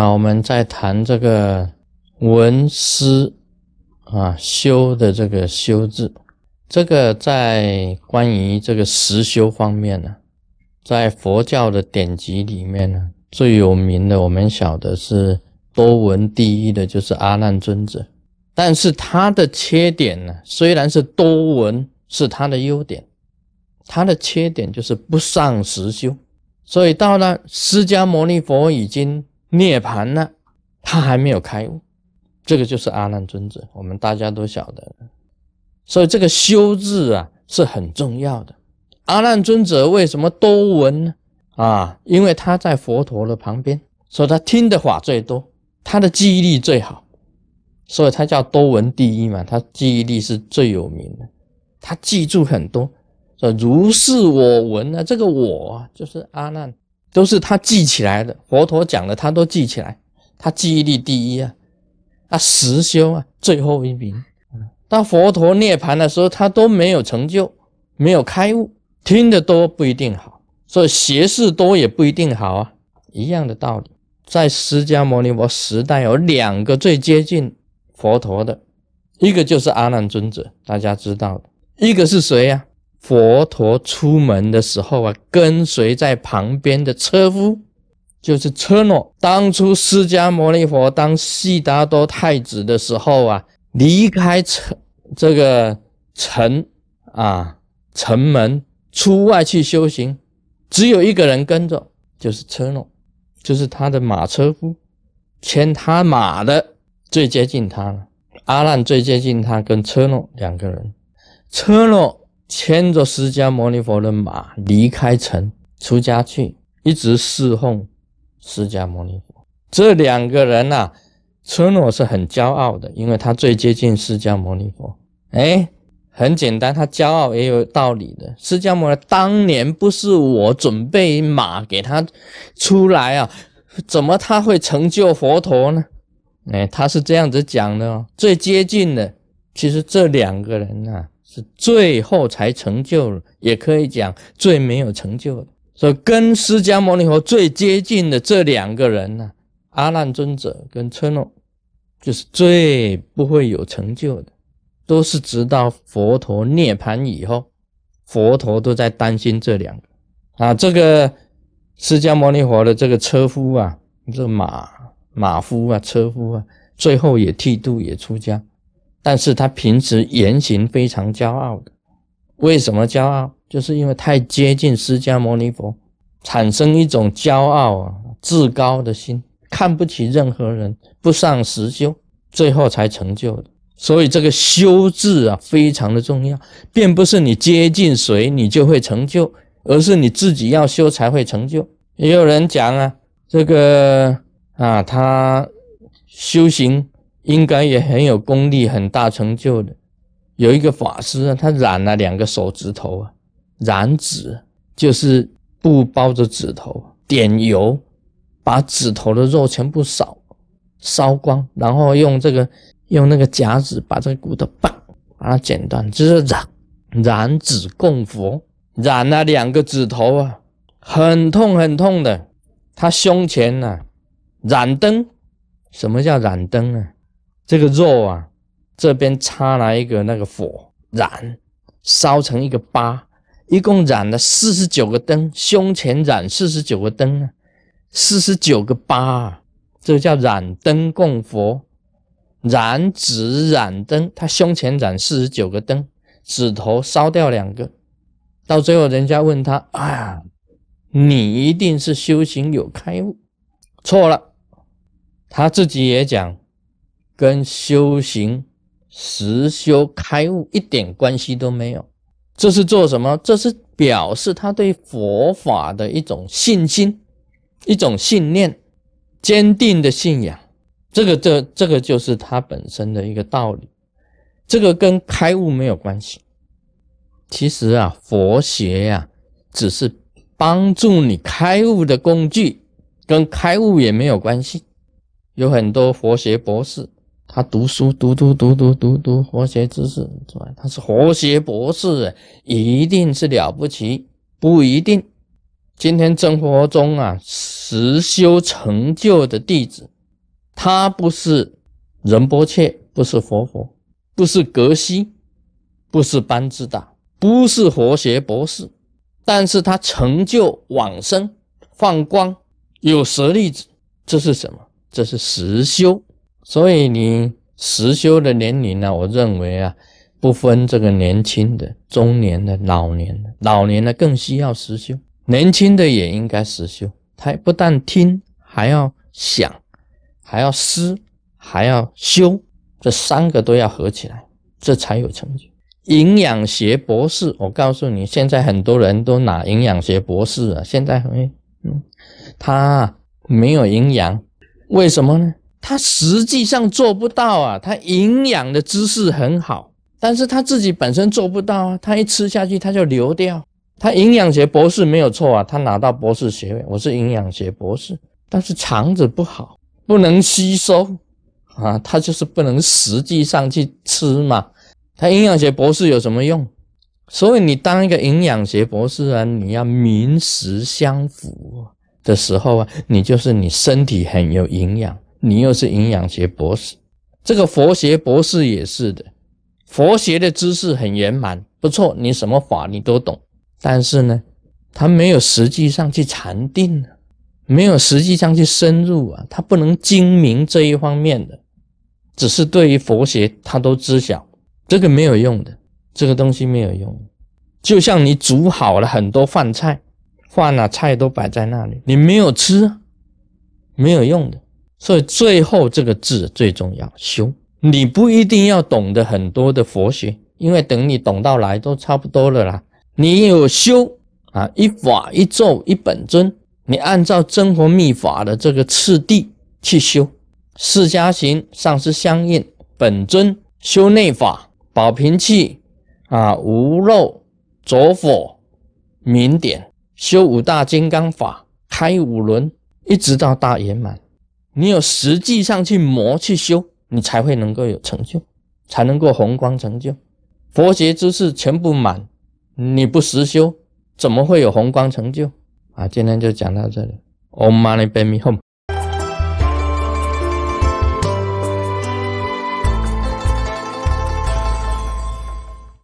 好，我们再谈这个闻思啊修的这个修字，这个在关于这个实修方面呢，在佛教的典籍里面呢，最有名的我们晓得是多闻第一的，就是阿难尊者。但是他的缺点呢，虽然是多闻是他的优点，他的缺点就是不上实修。所以到了释迦牟尼佛已经。涅槃了，他还没有开悟，这个就是阿难尊者，我们大家都晓得。所以这个修字啊是很重要的。阿难尊者为什么多闻呢？啊，因为他在佛陀的旁边，所以他听的法最多，他的记忆力最好，所以他叫多闻第一嘛。他记忆力是最有名的，他记住很多。说如是我闻啊，这个我啊就是阿难。都是他记起来的，佛陀讲的他都记起来，他记忆力第一啊，啊实修啊最后一名。到佛陀涅盘的时候，他都没有成就，没有开悟，听得多不一定好，所以学识多也不一定好啊，一样的道理。在释迦牟尼佛时代，有两个最接近佛陀的，一个就是阿难尊者，大家知道的，一个是谁呀？佛陀出门的时候啊，跟随在旁边的车夫就是车诺。当初释迦牟尼佛当悉达多太子的时候啊，离开城这个城啊城门出外去修行，只有一个人跟着，就是车诺，就是他的马车夫，牵他马的最接近他了。阿难最接近他，跟车诺两个人，车诺。牵着释迦牟尼佛的马离开城出家去，一直侍奉释迦牟尼佛。这两个人呐，车诺是很骄傲的，因为他最接近释迦牟尼佛。哎，很简单，他骄傲也有道理的。释迦牟尼当年不是我准备马给他出来啊，怎么他会成就佛陀呢？哎，他是这样子讲的哦。最接近的，其实这两个人呐。是最后才成就，也可以讲最没有成就的。所以跟释迦牟尼佛最接近的这两个人呢，阿难尊者跟车诺，就是最不会有成就的，都是直到佛陀涅盘以后，佛陀都在担心这两个啊。这个释迦牟尼佛的这个车夫啊，这马马夫啊，车夫啊，最后也剃度也出家。但是他平时言行非常骄傲的，为什么骄傲？就是因为太接近释迦牟尼佛，产生一种骄傲啊、自高的心，看不起任何人，不上实修，最后才成就的。所以这个修字啊，非常的重要，并不是你接近谁你就会成就，而是你自己要修才会成就。也有人讲啊，这个啊，他修行。应该也很有功力、很大成就的。有一个法师啊，他染了两个手指头啊，染指就是布包着指头，点油，把指头的肉全部烧烧光，然后用这个用那个夹子把这个骨头棒把它剪断，就是染染指供佛，染了两个指头啊，很痛很痛的。他胸前呢染灯，什么叫染灯啊？这个肉啊，这边插了一个那个火燃，烧成一个疤，一共染了四十九个灯，胸前染四十九个灯啊，四十九个疤啊，这个叫染灯供佛，燃指染灯，他胸前染四十九个灯，指头烧掉两个，到最后人家问他，哎呀，你一定是修行有开悟，错了，他自己也讲。跟修行实修开悟一点关系都没有，这是做什么？这是表示他对佛法的一种信心，一种信念，坚定的信仰。这个，这，这个就是他本身的一个道理。这个跟开悟没有关系。其实啊，佛学呀，只是帮助你开悟的工具，跟开悟也没有关系。有很多佛学博士。他读书读读读读读读佛学知识，他是佛学博士，一定是了不起？不一定。今天生活中啊，实修成就的弟子，他不是仁波切，不是佛佛，不是格西，不是班智达，不是活学博士，但是他成就往生放光，有舍利子，这是什么？这是实修。所以你实修的年龄呢？我认为啊，不分这个年轻的、中年的、老年的，老年的更需要实修，年轻的也应该实修。他不但听，还要想，还要思，还要修，这三个都要合起来，这才有成就。营养学博士，我告诉你，现在很多人都拿营养学博士啊，现在很，嗯，他没有营养，为什么呢？他实际上做不到啊，他营养的知识很好，但是他自己本身做不到啊，他一吃下去他就流掉。他营养学博士没有错啊，他拿到博士学位，我是营养学博士，但是肠子不好，不能吸收啊，他就是不能实际上去吃嘛。他营养学博士有什么用？所以你当一个营养学博士啊，你要民食相符的时候啊，你就是你身体很有营养。你又是营养学博士，这个佛学博士也是的，佛学的知识很圆满，不错，你什么法你都懂，但是呢，他没有实际上去禅定，没有实际上去深入啊，他不能精明这一方面的，只是对于佛学他都知晓，这个没有用的，这个东西没有用，就像你煮好了很多饭菜，饭啊菜都摆在那里，你没有吃，没有用的。所以最后这个字最重要，修。你不一定要懂得很多的佛学，因为等你懂到来都差不多了啦。你有修啊，一法一咒一本尊，你按照真佛密法的这个次第去修。释迦行上师相应，本尊修内法，保平气啊，无漏着火明点，修五大金刚法，开五轮，一直到大圆满。你有实际上去磨去修，你才会能够有成就，才能够宏观成就。佛学知识全部满，你不实修，怎么会有宏观成就？啊，今天就讲到这里。Om Mani Padme Hum。